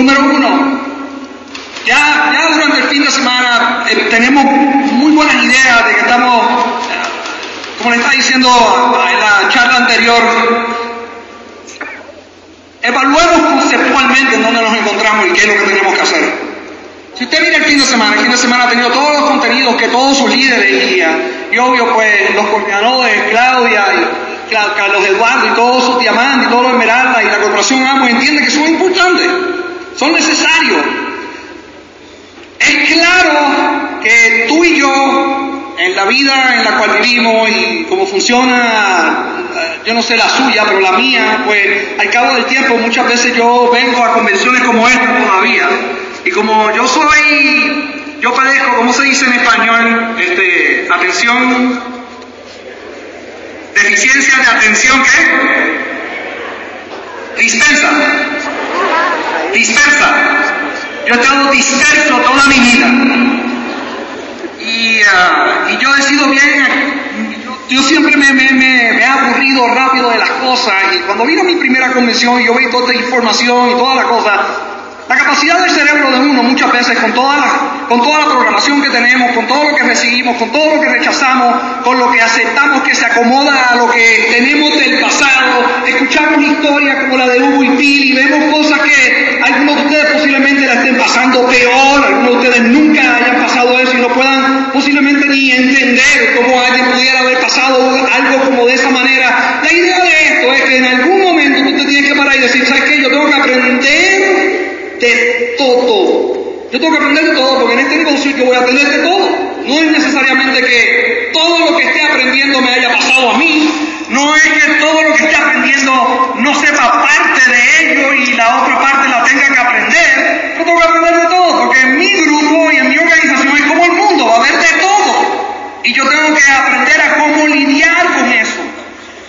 Número uno, ya, ya durante el fin de semana eh, tenemos muy buenas ideas de que estamos, como le estaba diciendo en la charla anterior, evaluemos conceptualmente en dónde nos encontramos y qué es lo que tenemos que hacer. Si usted mira el fin de semana, el fin de semana ha tenido todos los contenidos que todos sus líderes y, y obvio pues los coordinadores, Claudia y Carlos Eduardo y todos sus diamantes y todos los esmeraldas y la corporación AMO entienden que son importantes, son necesarios. Es claro que tú y yo, en la vida en la cual vivimos y cómo funciona, eh, yo no sé la suya, pero la mía, pues al cabo del tiempo muchas veces yo vengo a convenciones como esta todavía y como yo soy, yo padezco, ¿cómo se dice en español? Este, atención, deficiencia de atención, ¿qué? Dispersa. Yo he estado disperso toda mi vida. Y, uh, y yo he sido bien, yo, yo siempre me, me, me, me, he aburrido rápido de las cosas. Y cuando vino mi primera convención, yo vi toda esta información y toda la cosa, la capacidad del cerebro de uno muchas veces con toda, la, con toda la programación que tenemos, con todo lo que recibimos, con todo lo que rechazamos, con lo que aceptamos que se acomoda a lo que tenemos del pasado, escuchamos historias como la de Hugo y Pili, vemos cosas que algunos de ustedes posiblemente la estén pasando peor, algunos de ustedes nunca hayan pasado eso y no puedan posiblemente ni entender cómo alguien pudiera haber pasado algo como de esa manera. La idea de esto es que en algún momento tú te tienes que parar y decir, ¿sabes qué? Yo tengo que aprender de todo. Yo tengo que aprender de todo, porque en este negocio yo voy a aprender de todo. No es necesariamente que todo lo que esté aprendiendo me haya pasado a mí. No es que todo lo que esté aprendiendo no sepa parte de ello y la otra parte la tenga que aprender. Yo tengo que aprender de todo, porque en mi grupo y en mi organización es como el mundo, va a haber de todo. Y yo tengo que aprender a cómo lidiar con eso.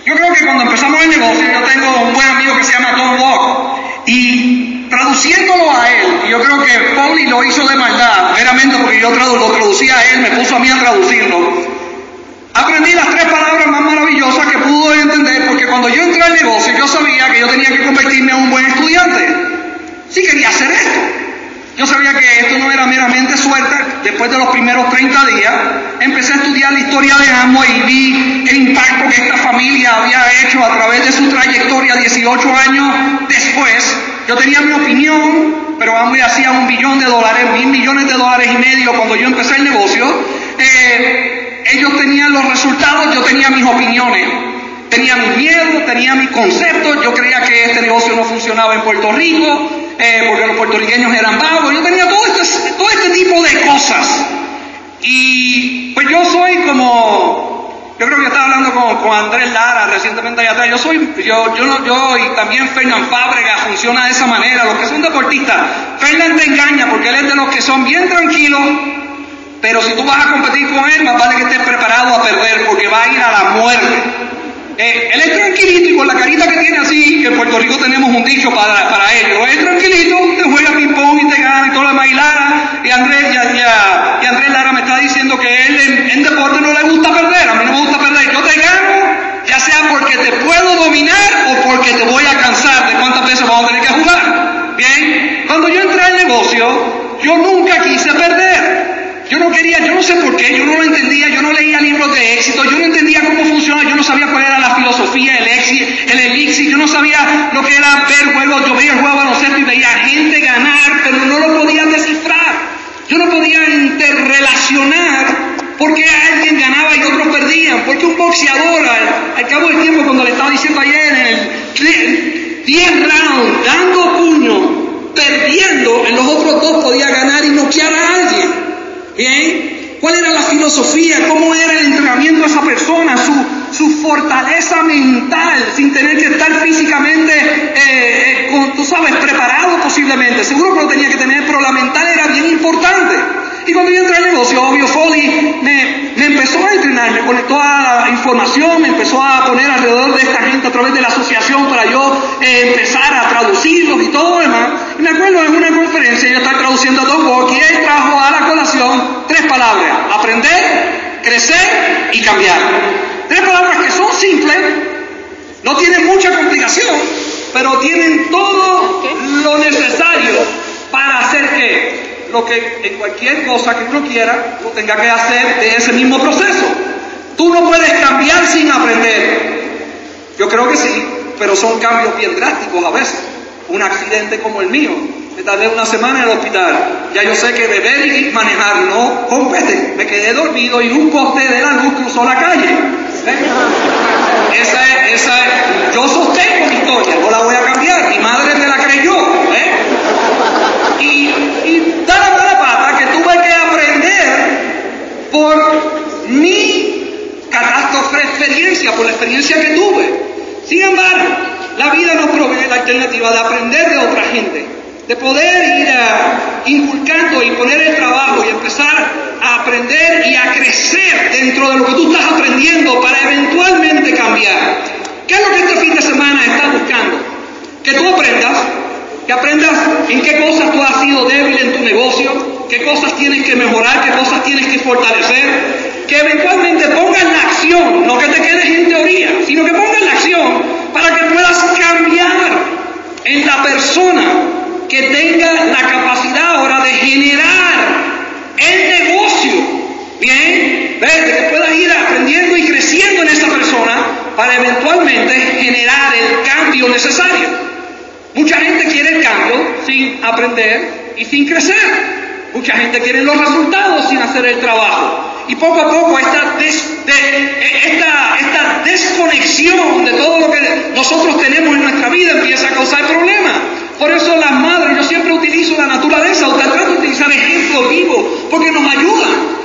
Yo creo que cuando empezamos el negocio, yo tengo un buen amigo que se llama Tom Walk, y traduciéndolo a él, yo creo que Pauli lo hizo de maldad, meramente porque yo lo traducía a él, me puso a mí a traducirlo, aprendí las tres palabras más maravillosas que pudo entender, porque cuando yo entré al negocio, yo sabía que yo tenía que convertirme en un buen estudiante. Sí quería hacer esto. Yo sabía que esto no era meramente suerte. Después de los primeros 30 días, empecé a estudiar la historia de Amo y vi el impacto que esta familia había hecho a través de su trayectoria 18 años. Yo tenía mi opinión, pero Amway hacía un billón de dólares, mil millones de dólares y medio cuando yo empecé el negocio. Eh, ellos tenían los resultados, yo tenía mis opiniones. Tenía mis miedos, tenía mis conceptos, yo creía que este negocio no funcionaba en Puerto Rico, eh, porque los puertorriqueños eran vagos, yo tenía todo este, todo este tipo de cosas. Y pues yo soy como, yo creo que estaba hablando con, Andrés Lara recientemente allá atrás, yo soy, yo, yo, yo y también Fernán Fábrega funciona de esa manera, los que son deportistas, Fernán te engaña porque él es de los que son bien tranquilos, pero si tú vas a competir con él, más vale que estés preparado a perder porque va a ir a la muerte. Eh, él es tranquilito y con la carita que tiene así, que en Puerto Rico tenemos un dicho para, para ello. Es tranquilito, te juega ping-pong y te gana y todo lo demás. Y Lara, y Andrés, y, y, y Andrés Lara me está diciendo que él en, en, deporte no le gusta perder. A mí no me gusta perder. Yo te gano, ya sea porque te puedo dominar o porque te voy a cansar de cuántas veces vamos a tener que jugar. Bien, cuando yo entré al negocio, yo nunca quise perder. Yo sé por qué, yo no lo entendía, yo no leía libros de éxito, yo no entendía cómo funcionaba, yo no sabía cuál era la filosofía, el, exi, el elixir, yo no sabía lo que era ver juegos, yo veía el juego baloncesto y veía gente ganar, pero no lo podía descifrar. Yo no podía interrelacionar por qué alguien ganaba y otros perdían, porque un boxeador al, cabo del tiempo, cuando le estaba diciendo ayer en el 10 rounds, dando puño, perdiendo, en los otros dos podía ganar y noquear a alguien. ¿Bien? ¿Cuál era la filosofía? ¿Cómo era el entrenamiento de esa persona? Su, su fortaleza mental, sin tener que estar físicamente, eh, eh, con, tú sabes, preparado posiblemente. Seguro que lo tenía que tener, pero la mental era bien importante. Y cuando yo entré al negocio, obvio, Foley me, me, empezó a entrenar, me conectó a la información, me empezó a poner alrededor de esta gente a través de la asociación para yo eh, empezar a traducirlos y todo lo demás. Me acuerdo en una conferencia, yo estaba traduciendo a Don Walk y él trajo a la colación tres palabras, aprender, crecer y cambiar. Tres palabras que son simples, no tienen mucha complicación, pero tienen todo lo necesario lo que en cualquier cosa que uno quiera, uno tenga que hacer de ese mismo proceso. Tú no puedes cambiar sin aprender. Yo creo que sí, pero son cambios bien drásticos a veces. Un accidente como el mío, me tardé una semana en el hospital. Ya yo sé que beber y manejar no compete. Me quedé dormido y un poste de la luz cruzó la calle. Esa es, esa es, yo sostengo mi historia, no la voy a cambiar. Mi madre me la creyó. ¿eh? Y, y da la pata que tuve que aprender por mi catástrofe experiencia, por la experiencia que tuve. Sin embargo, la vida nos provee la alternativa de aprender de otra gente, de poder ir a, inculcando y poner el trabajo y empezar a aprender y a crecer dentro de lo que tú estás aprendiendo para eventualmente cambiar. ¿Qué es lo que este fin de semana estás buscando? Que tú aprendas, que aprendas en qué cosas tú has sido débil en tu negocio, qué cosas tienes que mejorar, qué cosas tienes que fortalecer, que eventualmente pongas la acción, no que te quedes en teoría, sino que pongas la acción para que puedas cambiar en la persona que tenga la capacidad ahora de generar el negocio, ¿bien? ¿Ves? Que puedas ir aprendiendo y creciendo en esa persona para eventualmente generar el cambio necesario. Mucha gente quiere el cambio sin aprender y sin crecer. Mucha gente quiere los resultados sin hacer el trabajo. Y poco a poco esta, esta, esta desconexión de todo lo que nosotros tenemos en nuestra vida empieza a causar problemas. Por eso las madres, yo siempre utilizo la naturaleza, o trato de utilizar ejemplos vivos, porque nos ayudan.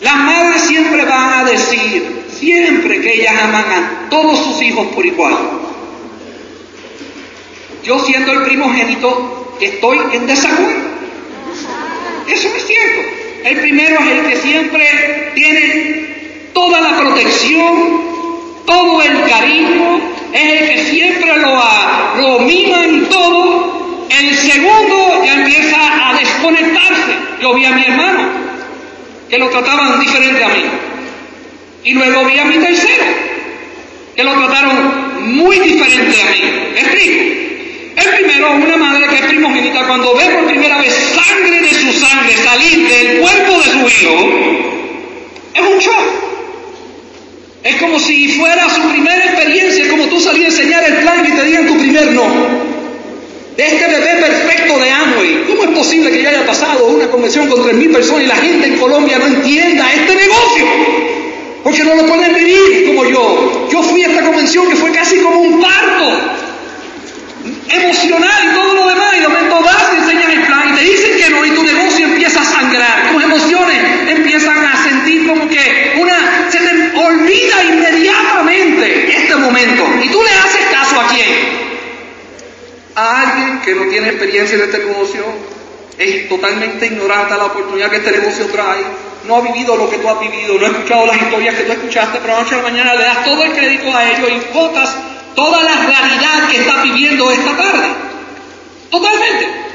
Las madres siempre van a decir, siempre que ellas aman a todos sus hijos por igual. Yo siendo el primogénito, estoy en desacuerdo. Eso es cierto. El primero es el que siempre tiene toda la protección, todo el cariño, es el que siempre lo, lo miman todo. El segundo ya empieza a desconectarse. Yo vi a mi hermano, que lo trataban diferente a mí. Y luego vi a mi tercero, que lo trataron muy diferente a mí. ¿Me explico? El primero, una madre que es primogénita, cuando ve por primera vez sangre de su sangre salir del cuerpo de su hijo, es un shock. Es como si fuera su primera experiencia, como tú salías a enseñar el plan y te digan tu primer no. De este bebé perfecto de Amway. ¿Cómo es posible que ya haya pasado una convención con 3.000 personas y la gente en Colombia no entienda este negocio? Porque no lo pueden vivir como yo. Yo fui a esta convención que fue casi como un parto emocional y todo lo demás, y de momento vas, te enseñan el plan y te dicen que no, y tu negocio empieza a sangrar, tus emociones empiezan a sentir como que una, se te olvida inmediatamente este momento, y tú le haces caso a quién? A alguien que no tiene experiencia en este negocio, es totalmente ignorante a la oportunidad que este negocio trae, no ha vivido lo que tú has vivido, no ha escuchado las historias que tú escuchaste, pero anoche de la mañana le das todo el crédito a ellos y votas toda la realidad que estás viviendo esta tarde. Totalmente.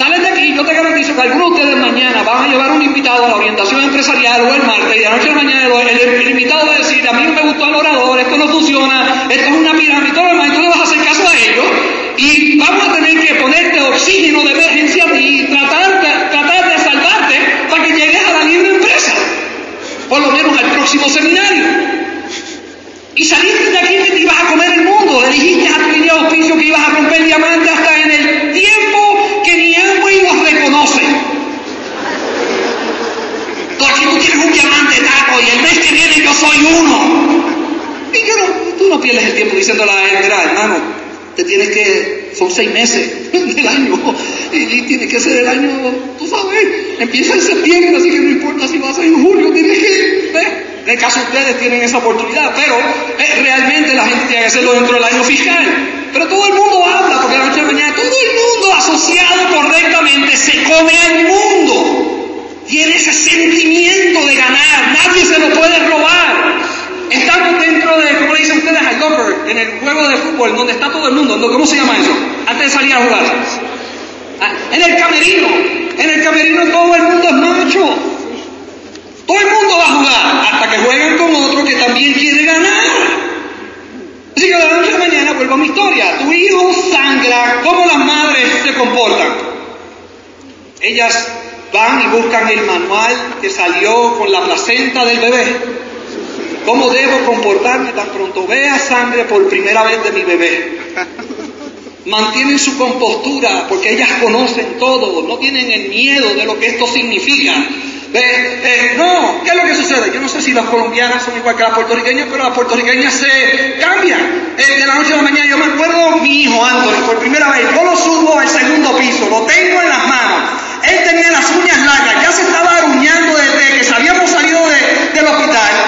Sales de aquí, yo te garantizo que algunos de ustedes mañana van a llevar un invitado a la orientación empresarial o el martes y de noche a mañana el, invitado va a decir, a mí me gustó el orador, esto no funciona, esto es una pirámide, todo lo demás, tú le vas a hacer caso a ellos y vamos a tener que ponerte oxígeno de emergencia y tratar tratar de salvarte para que llegues a la libre empresa, por lo menos al próximo seminario. Y saliste de aquí que te ibas a comer el mundo. Le dijiste a tu línea de auspicio que ibas a romper diamantes hasta en el tiempo que ni y los reconoce. Tú aquí tú tienes un diamante taco y el mes que viene yo soy uno. Y yo no, tú no pierdes el tiempo diciendo la verdad, hermano. Te tienes que, son seis meses del año, y, tiene que ser el año, tú sabes, empieza en septiembre, así que no importa si vas a en julio, tienes que, ¿ves? En el caso ustedes tienen esa oportunidad, pero eh, realmente la gente tiene que hacerlo dentro del año fiscal. Pero todo el mundo habla, porque la noche de mañana todo el mundo asociado correctamente se come al mundo. Tiene ese sentimiento de ganar, nadie se lo puede robar. Estamos dentro de, ¿cómo le dicen ustedes? Al locker, en el juego de fútbol, donde está todo el mundo. ¿Cómo se llama eso? Antes de salir a jugar. Ah, en el camerino. En el camerino todo el mundo es macho. Todo el mundo va a jugar hasta que jueguen con otro que también quiere ganar. Así que la noche de mañana vuelvo a mi historia. Tu hijo sangra, ¿cómo las madres se comportan? Ellas van y buscan el manual que salió con la placenta del bebé. ¿Cómo debo comportarme tan pronto vea sangre por primera vez de mi bebé? Mantienen su compostura porque ellas conocen todo, no tienen el miedo de lo que esto significa. Eh, no, ¿qué es lo que sucede? Yo no sé si las colombianas son igual que las puertorriqueñas, pero las puertorriqueñas se cambian. De la noche a la mañana, yo me acuerdo mi hijo Anthony, por primera vez, yo lo subo al segundo piso, lo tengo en las manos. Él tenía las uñas largas, ya se estaba aruñando desde que habíamos salido del hospital.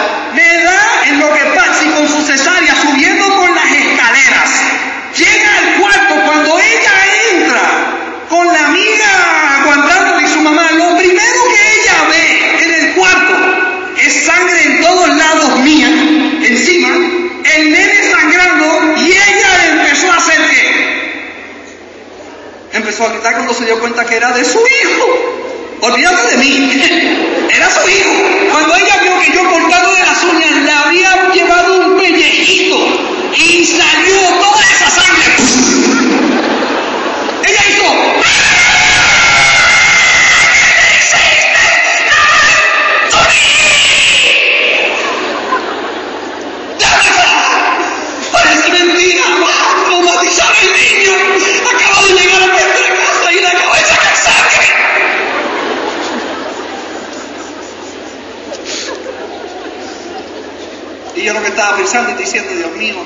Estaba pensando y diciendo, Dios mío,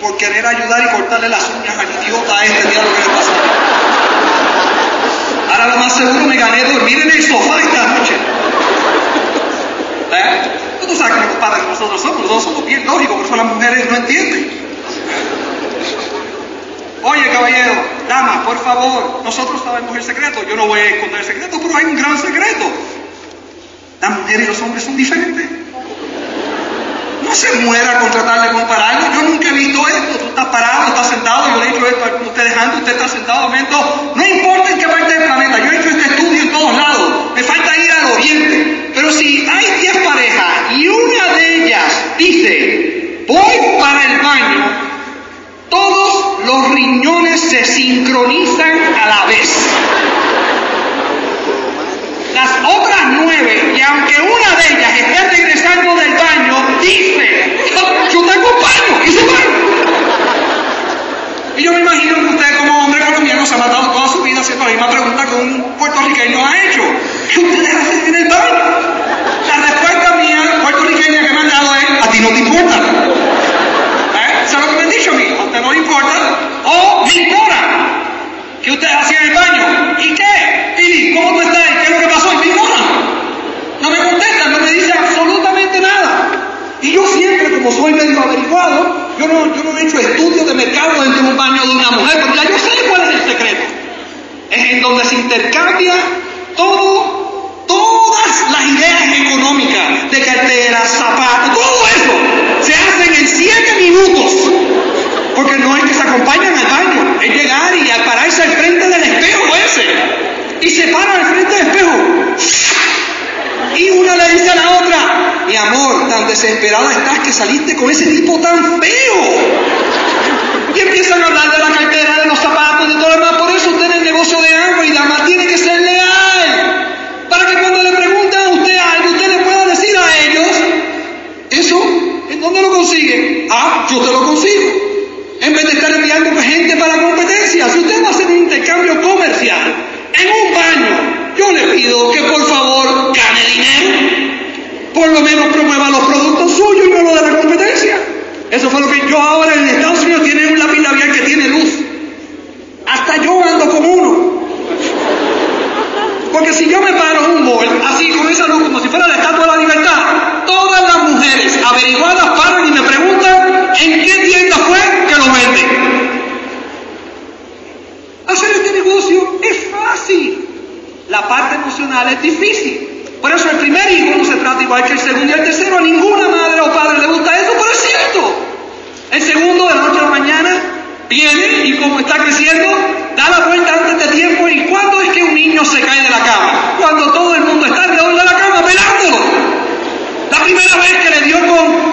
por querer ayudar y cortarle las uñas al idiota a este, mira lo que le pasó. Ahora lo más seguro me gané dormir en el sofá esta noche. ¿Eh? Tú sabes que los padres que nosotros somos, nosotros somos bien lógicos, por eso las mujeres no entienden. Oye, caballero, dama, por favor, nosotros sabemos el secreto. Yo no voy a esconder el secreto, pero hay un gran secreto. Las mujeres y los hombres son diferentes. No se muera con tratar de compararlo. Yo nunca he visto esto. Tú estás parado, estás sentado. Yo le he hecho esto a ustedes antes. Usted está sentado. No importa en qué parte del planeta. Yo he hecho este estudio en todos lados. Me falta ir al oriente. Pero si hay 10 parejas y una de ellas dice, voy para el baño, todos los riñones se sincronizan a la vez. Las otras nueve, y aunque una Y yo me imagino que usted como hombre colombiano se ha matado toda su vida haciendo la misma pregunta que un puertorriqueño ha hecho. ¿Qué ustedes hacen en el baño? La respuesta mía puertorriqueña que me han dado es, a ti no te importa. ¿Eh? ¿Sabes lo que me han dicho a mí? A usted no le importa, o me importa. ¿Qué ustedes hacían en el baño? ¿Y qué? Pili, ¿cómo tú estás? ¿Qué es lo que pasó? Y me ignoran. No me contestan, no me dicen absolutamente nada. Y yo siempre, como soy medio averiguado, yo no, yo no he hecho estudios de mercado dentro de un baño de una mujer, porque ya yo sé cuál es el secreto. Es en donde se intercambia todo, todas las ideas económicas de carteras, zapatos, todo eso se hacen en siete minutos. Porque no es que se acompañan al baño, es llegar y al pararse al frente del espejo ese. Y se para al frente del espejo. Y una le dice a la otra, mi amor, tan desesperada estás que saliste con ese tipo tan feo. Y empiezan a hablar de la cartera, de los zapatos, de todo lo demás. Por eso usted en el negocio de agua y dama tiene que ser leal. Para que cuando le pregunten a usted algo, usted le pueda decir a ellos, eso, ¿en dónde lo consigue? Ah, yo te lo consigo. En vez de estar enviando gente para competencia, si usted va a hacer un intercambio comercial en un baño, yo le pido que por favor gane dinero. Por lo menos promueva los productos suyos y no los de la competencia. Eso fue lo que yo ahora en Estados Unidos tiene un lápiz labial que tiene luz. Hasta yo ando con uno. Porque si yo me paro en un mall, así con esa luz, como si fuera la estatua de la libertad, todas las mujeres averiguadas paran y me preguntan en qué tienda fue que lo vende. Hacer este negocio es fácil. La parte emocional es difícil. Por eso el primer hijo no se trata igual que el segundo y el tercero. A ninguna madre o padre le gusta eso, pero es cierto. El segundo de la noche a la mañana viene y como está creciendo, da la vuelta antes de tiempo. ¿Y cuándo es que un niño se cae de la cama? Cuando todo el mundo está alrededor de la cama velándolo. La primera vez que le dio con...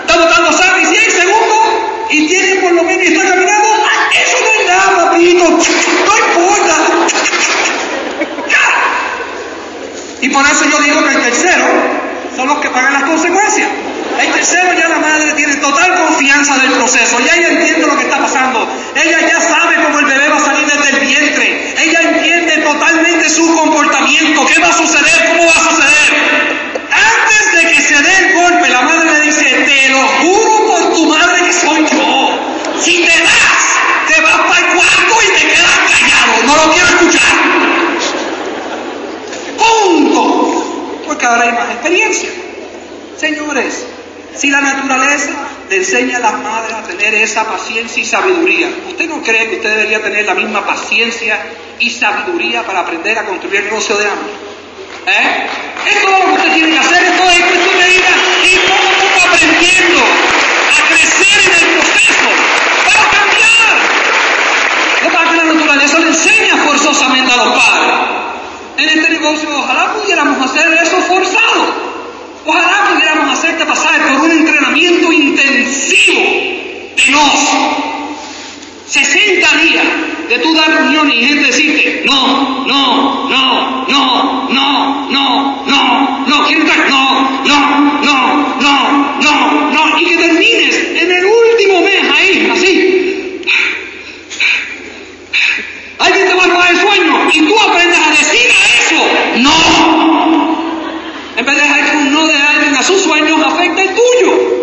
Está botando sangre y si hay segundo y tiene por lo menos y está caminando, eso no es nada, papito. Y por eso yo digo que el tercero son los que pagan las consecuencias. El tercero ya la madre tiene total confianza del proceso, ya ella entiende lo que está pasando, ella ya sabe cómo el bebé va a salir desde el vientre, ella entiende totalmente su comportamiento, qué va a suceder, cómo va a suceder. Antes de que se dé el golpe, la madre le dice, te lo juro por tu madre que soy yo, si te das, te vas para el cuarto y te quedas callado, no lo quiero escuchar. Punto. Porque ahora más experiencia. Señores, si la naturaleza le enseña a las madres a tener esa paciencia y sabiduría, ¿usted no cree que usted debería tener la misma paciencia y sabiduría para aprender a construir el negocio de hambre? ¿Eh? Es todo lo que usted tiene que hacer, es todo es cuestión de ir, ir poco a poco aprendiendo a crecer en el proceso para cambiar. No para que la naturaleza le enseña forzosamente a los padres. Este ojalá pudiéramos hacer eso forzado. Ojalá pudiéramos hacerte pasar por un entrenamiento intensivo de nos. 60 días de tú dar reuniones y gente decirte, no, no, no, no, no, no, no, no, quiero entrar, no, no, no, no, no, no, y que termines en el último mes ahí, así. Alguien te va a robar el sueño y tú aprendes a decir a eso, no. En vez de dejar que un no de alguien a sus sueños afecte el tuyo.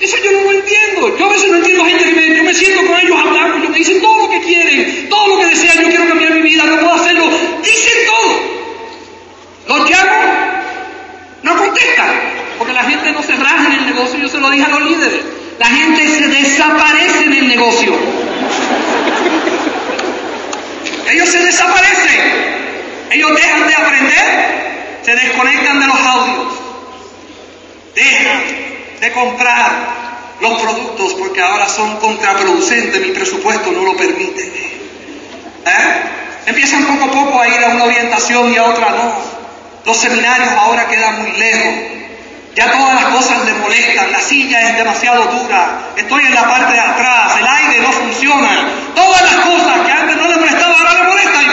Eso yo no lo entiendo. Yo a veces no entiendo gente que me, yo me siento con ellos hablando, ellos me dicen todo lo que quieren, todo lo que desean, yo quiero cambiar mi vida, no puedo hacerlo. Dicen todo. Los llamo, no contestan, porque la gente no se raja en el negocio, yo se lo dije a los líderes. La gente se desaparece en el negocio. Ellos se desaparecen. Ellos dejan de aprender, se desconectan de los audios, dejan de comprar los productos porque ahora son contraproducentes, mi presupuesto no lo permite. ¿Eh? Empiezan poco a poco a ir a una orientación y a otra no. Los seminarios ahora quedan muy lejos. Ya todas las cosas le molestan, la silla es demasiado dura, estoy en la parte de atrás, el aire no funciona. Todas las cosas que antes no le molestaban ahora le molestan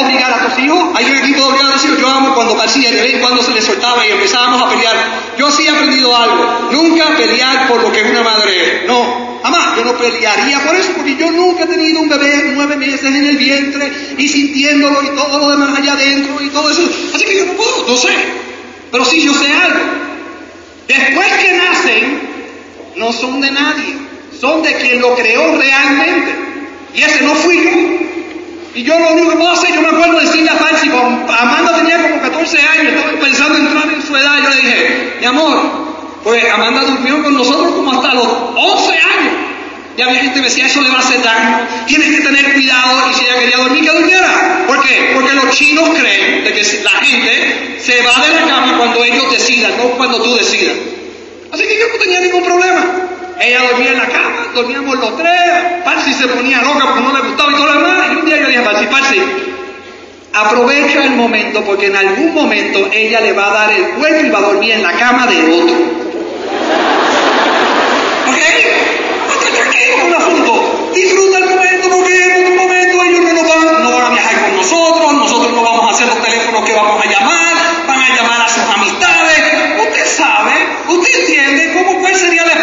obligar a tus hijos. Hay un equipo obligado a decir, yo amo cuando parecía de vez cuando se le soltaba y empezábamos a pelear. Yo sí he aprendido algo. Nunca pelear por lo que una madre es. No, jamás. Yo no pelearía por eso porque yo nunca he tenido un bebé nueve meses en el vientre y sintiéndolo y todo lo demás allá adentro y todo eso. Así que yo no puedo, no sé. Pero sí yo sé algo. Después que nacen, no son de nadie. Son de quien lo creó realmente. Y ese no fui yo. Y yo lo único que puedo hacer, yo me acuerdo de decirle a Fancy, cuando Amanda tenía como 14 años, estaba pensando en entrar en su edad, yo le dije, mi amor, Pues Amanda durmió con nosotros como hasta los 11 años. Y había gente que me decía, eso le va a hacer daño, tienes que tener cuidado, y si ella quería dormir, que durmiera. ¿Por qué? Porque los chinos creen de que la gente se va de la cama cuando ellos decidan, no cuando tú decidas. Así que yo no tenía ningún problema. Ella dormía en la cama, dormíamos los tres, Parsi se ponía loca porque no le gustaba y todo lo demás, y un día yo dije Parsi, Parsi, aprovecha el momento porque en algún momento ella le va a dar el cuerpo y va a dormir en la cama de otro. ¿Ok? es un asunto. Disfruta el momento porque en otro momento ellos no, nos van, no van a viajar con nosotros, nosotros no vamos a hacer los teléfonos que vamos a llamar, van a llamar a sus amistades. Usted sabe, usted entiende cómo cuál sería la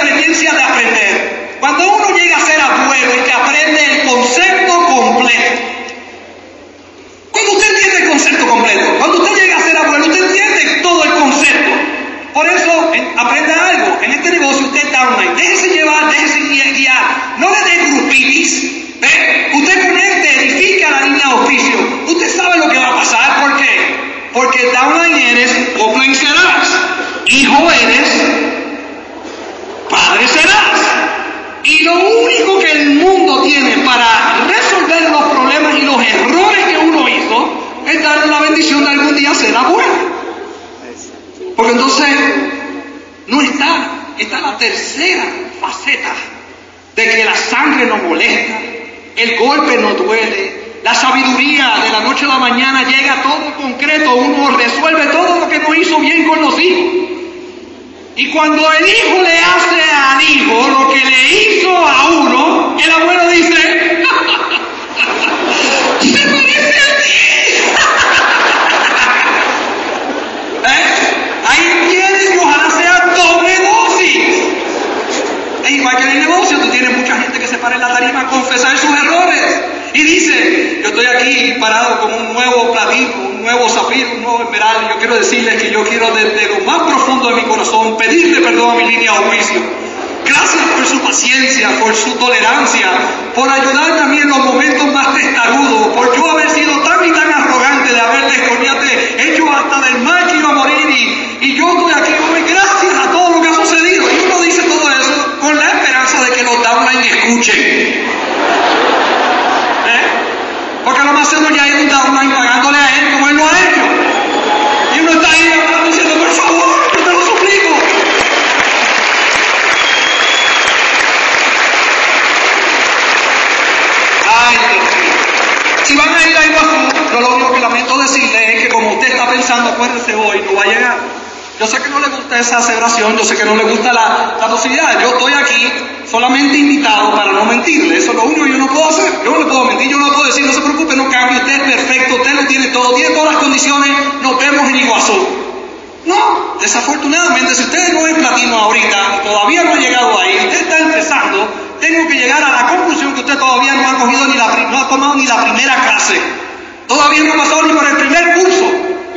de aprender. Cuando uno llega a ser abuelo y que aprende el concepto completo. Cuando usted entiende el concepto completo, cuando usted llega a ser abuelo, usted entiende todo el concepto. Por eso, aprenda algo. En este negocio usted downline. Déjese llevar, déjese guiar. No le dé grupitis. Usted conecte, edifica la línea de oficio. Usted sabe lo que va a pasar. ¿Por qué? Porque downline eres, upline serás. Hijo eres, padre serás. Y lo único que el mundo tiene para resolver los problemas y los errores que uno hizo es darle la bendición de algún día ser abuelo. Porque entonces no está, está la tercera faceta de que la sangre no molesta, el golpe no duele, la sabiduría de la noche a la mañana llega todo concreto, uno resuelve todo lo que no hizo bien con los hijos. Y cuando el hijo le hace al hijo lo que le hizo a uno, el abuelo dice, tú tienes mucha gente que se para en la tarima a confesar sus errores. Y dice, yo estoy aquí parado con un nuevo platino, un nuevo zafiro, un nuevo esmeralda. Yo quiero decirles que yo quiero desde lo más profundo de mi corazón pedirle perdón a mi línea de juicio. Gracias por su paciencia, por su tolerancia, por ayudarme a mí en los momentos más testarudos, por yo haber sido tan y tan arrogante de haberles hecho hasta del mal que morir y, yo estoy aquí gracias a todo lo que ha sucedido. Y uno dice todo eso con la de que los downline escuchen. ¿Eh? Porque lo más seguro ya hay un downline pagándole a él como él lo ha hecho. Y uno está ahí hablando diciendo, por favor, yo te lo suplico. Ay, Dios mío. Si van a ir a Iguazú, yo lo único que lamento decirle es que como usted está pensando, acuérdese hoy, no va a llegar. Yo sé que no le gusta esa aceleración, yo sé que no le gusta la, la posibilidad. Yo estoy aquí solamente invitado para no mentirle. Eso es lo único que yo no puedo hacer. Yo no le puedo mentir, yo no puedo decir, no se preocupe, no cambie, usted es perfecto, usted lo tiene todo, tiene todas las condiciones, nos vemos en Iguazú. No, desafortunadamente, si usted no es platino ahorita todavía no ha llegado ahí, usted está empezando, tengo que llegar a la conclusión que usted todavía no ha cogido ni la, no ha tomado ni la primera clase. Todavía no ha pasado ni por el primer curso.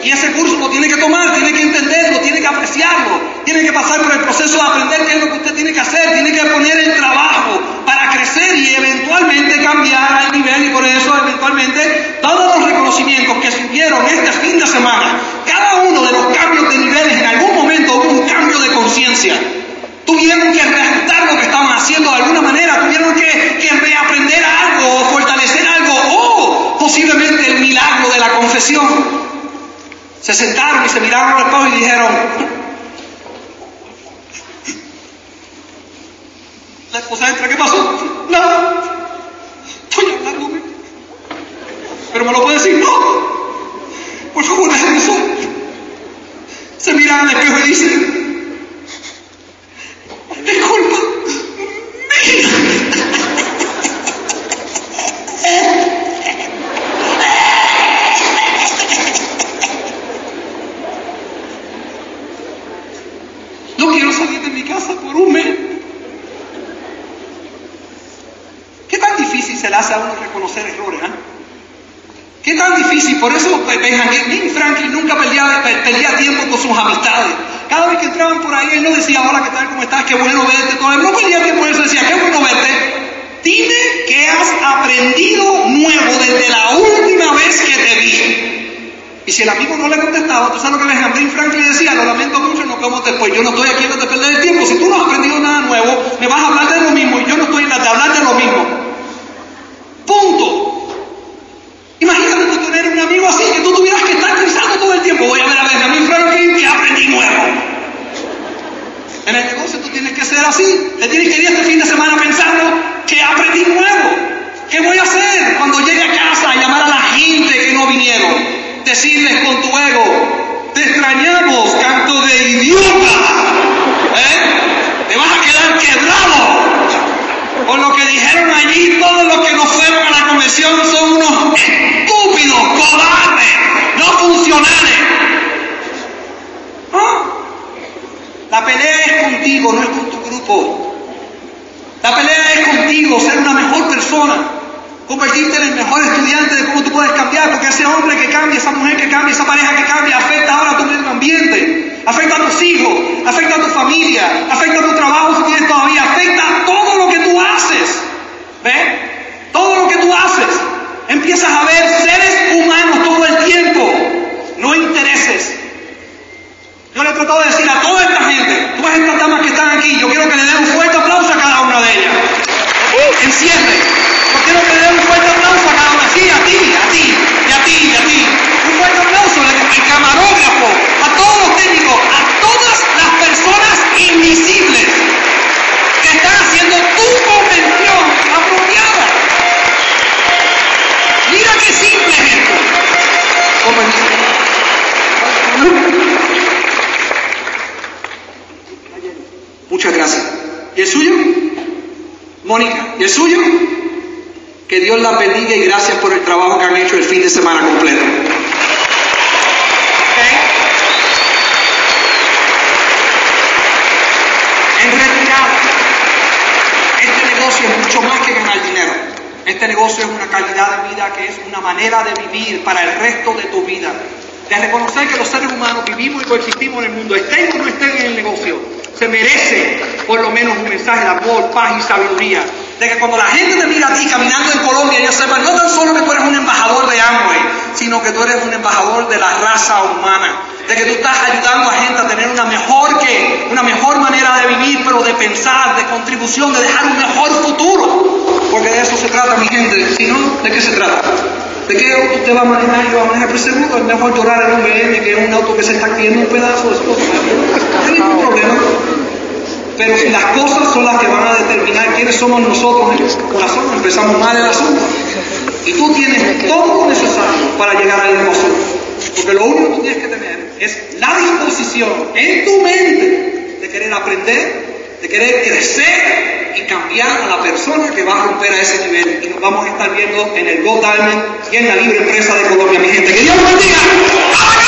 Y ese curso lo tiene que tomar, tiene que entenderlo, tiene que apreciarlo, tiene que pasar por el proceso de aprender qué es lo que usted tiene que hacer, tiene que poner el trabajo para crecer y eventualmente cambiar al nivel y por eso eventualmente todos los reconocimientos que subieron este fin de semana, cada uno de los cambios de niveles en algún momento hubo un cambio de conciencia. Tuvieron que reajustar lo que estaban haciendo de alguna manera, tuvieron que, que reaprender algo o fortalecer algo o posiblemente el milagro de la confesión. Se sentaron y se miraron al espejo y dijeron, la esposa entra, ¿qué pasó? Nada, estoy hablando. Pero me lo puede decir, no. Por favor, déjenme solo. Se miran al espejo y dicen, es culpa mía. No quiero salir de mi casa por un mes. ¿Qué tan difícil se le hace a uno reconocer errores? ¿eh? ¿Qué tan difícil? Por eso Benjamin Franklin nunca perdía, perdía, tiempo con sus amistades. Cada vez que entraban por ahí, él no decía, hola, ¿qué tal? ¿Cómo estás? Qué bueno verte. Todo. Él no perdía tiempo, él decía, qué bueno verte. Dime qué has aprendido nuevo desde la última vez que te vi. Y si el amigo no le contestaba, tú sabes lo que Benjamin Franklin decía, lo lamento mucho, no ¿cómo te fue? Yo no estoy aquí de perder el tiempo. Si tú no has aprendido nada nuevo, me vas a hablar de lo mismo y yo no estoy en la de hablar de lo mismo. Punto. Imagínate tú tener un amigo así, que tú tuvieras que estar el tiempo. Voy a ver a a mi Franklin, que aprendí nuevo. En el negocio tú tienes que ser así. Te tienes que ir este fin de semana pensando que aprendí nuevo. ¿Qué voy a hacer cuando llegue a casa y llamar a la gente que no vinieron? Decirles con tu ego, te extrañamos, canto de idiota. ¿Eh? Te vas a quedar quebrado. Por lo que dijeron allí, todos los que no fueron a la convención son unos estúpidos, cobardes, no funcionales. ¿Ah? La pelea es contigo, no es con tu grupo. La pelea es contigo, ser una mejor persona, convertirte en el mejor estudiante de cómo tú puedes cambiar, porque ese hombre que cambia, esa mujer que cambia, esa pareja que cambia, afecta ahora a tu medio ambiente, afecta a tus hijos, afecta a tu familia, afecta a tu trabajo si tienes todavía, afecta a todo lo que tú haces. ¿Ves? Todo lo que tú haces. Empiezas a ver seres humanos todo el tiempo, no intereses. Yo le he tratado de decir a toda esta gente, todas estas damas que están aquí, yo quiero que le den un fuerte aplauso a cada una de ellas. Enciende. Yo quiero que le den un fuerte aplauso a cada una. Sí, a ti, a ti, y a ti, y a ti. Un fuerte aplauso al camarógrafo, a todos los técnicos, a todas las personas invisibles que están haciendo tu convención apropiada. Mira qué simple es esto. Muchas gracias. ¿Y el suyo? Mónica, ¿y el suyo? Que Dios la bendiga y gracias por el trabajo que han hecho el fin de semana completo. En retirada, este negocio es mucho más que ganar dinero. Este negocio es una calidad de vida que es una manera de vivir para el resto de tu vida. De reconocer que los seres humanos vivimos y coexistimos en el mundo, estén o no estén en el negocio, se merece por lo menos un mensaje de amor, paz y sabiduría. De que cuando la gente te mira a ti caminando en Colombia, ellos sepan no tan solo que tú eres un embajador de Amway, sino que tú eres un embajador de la raza humana. De que tú estás ayudando a gente a tener una mejor que, una mejor manera de vivir, pero de pensar, de contribución, de dejar un mejor futuro. Porque de eso se trata, mi gente. Si no, ¿de qué se trata? ¿De qué auto usted va a manejar? Yo voy a manejar, pero seguro es mejor llorar en un BM que en un auto que se está cayendo un pedazo esposa. No hay ningún problema. Pero las cosas son las que van a determinar quiénes somos nosotros en el corazón, empezamos mal el asunto. Y tú tienes todo lo necesario para llegar al negocio. Porque lo único que tienes que tener es la disposición en tu mente de querer aprender, de querer crecer y cambiar a la persona que va a romper a ese nivel. Y nos vamos a estar viendo en el Go y en la libre empresa de Colombia, mi gente. Que Dios los bendiga.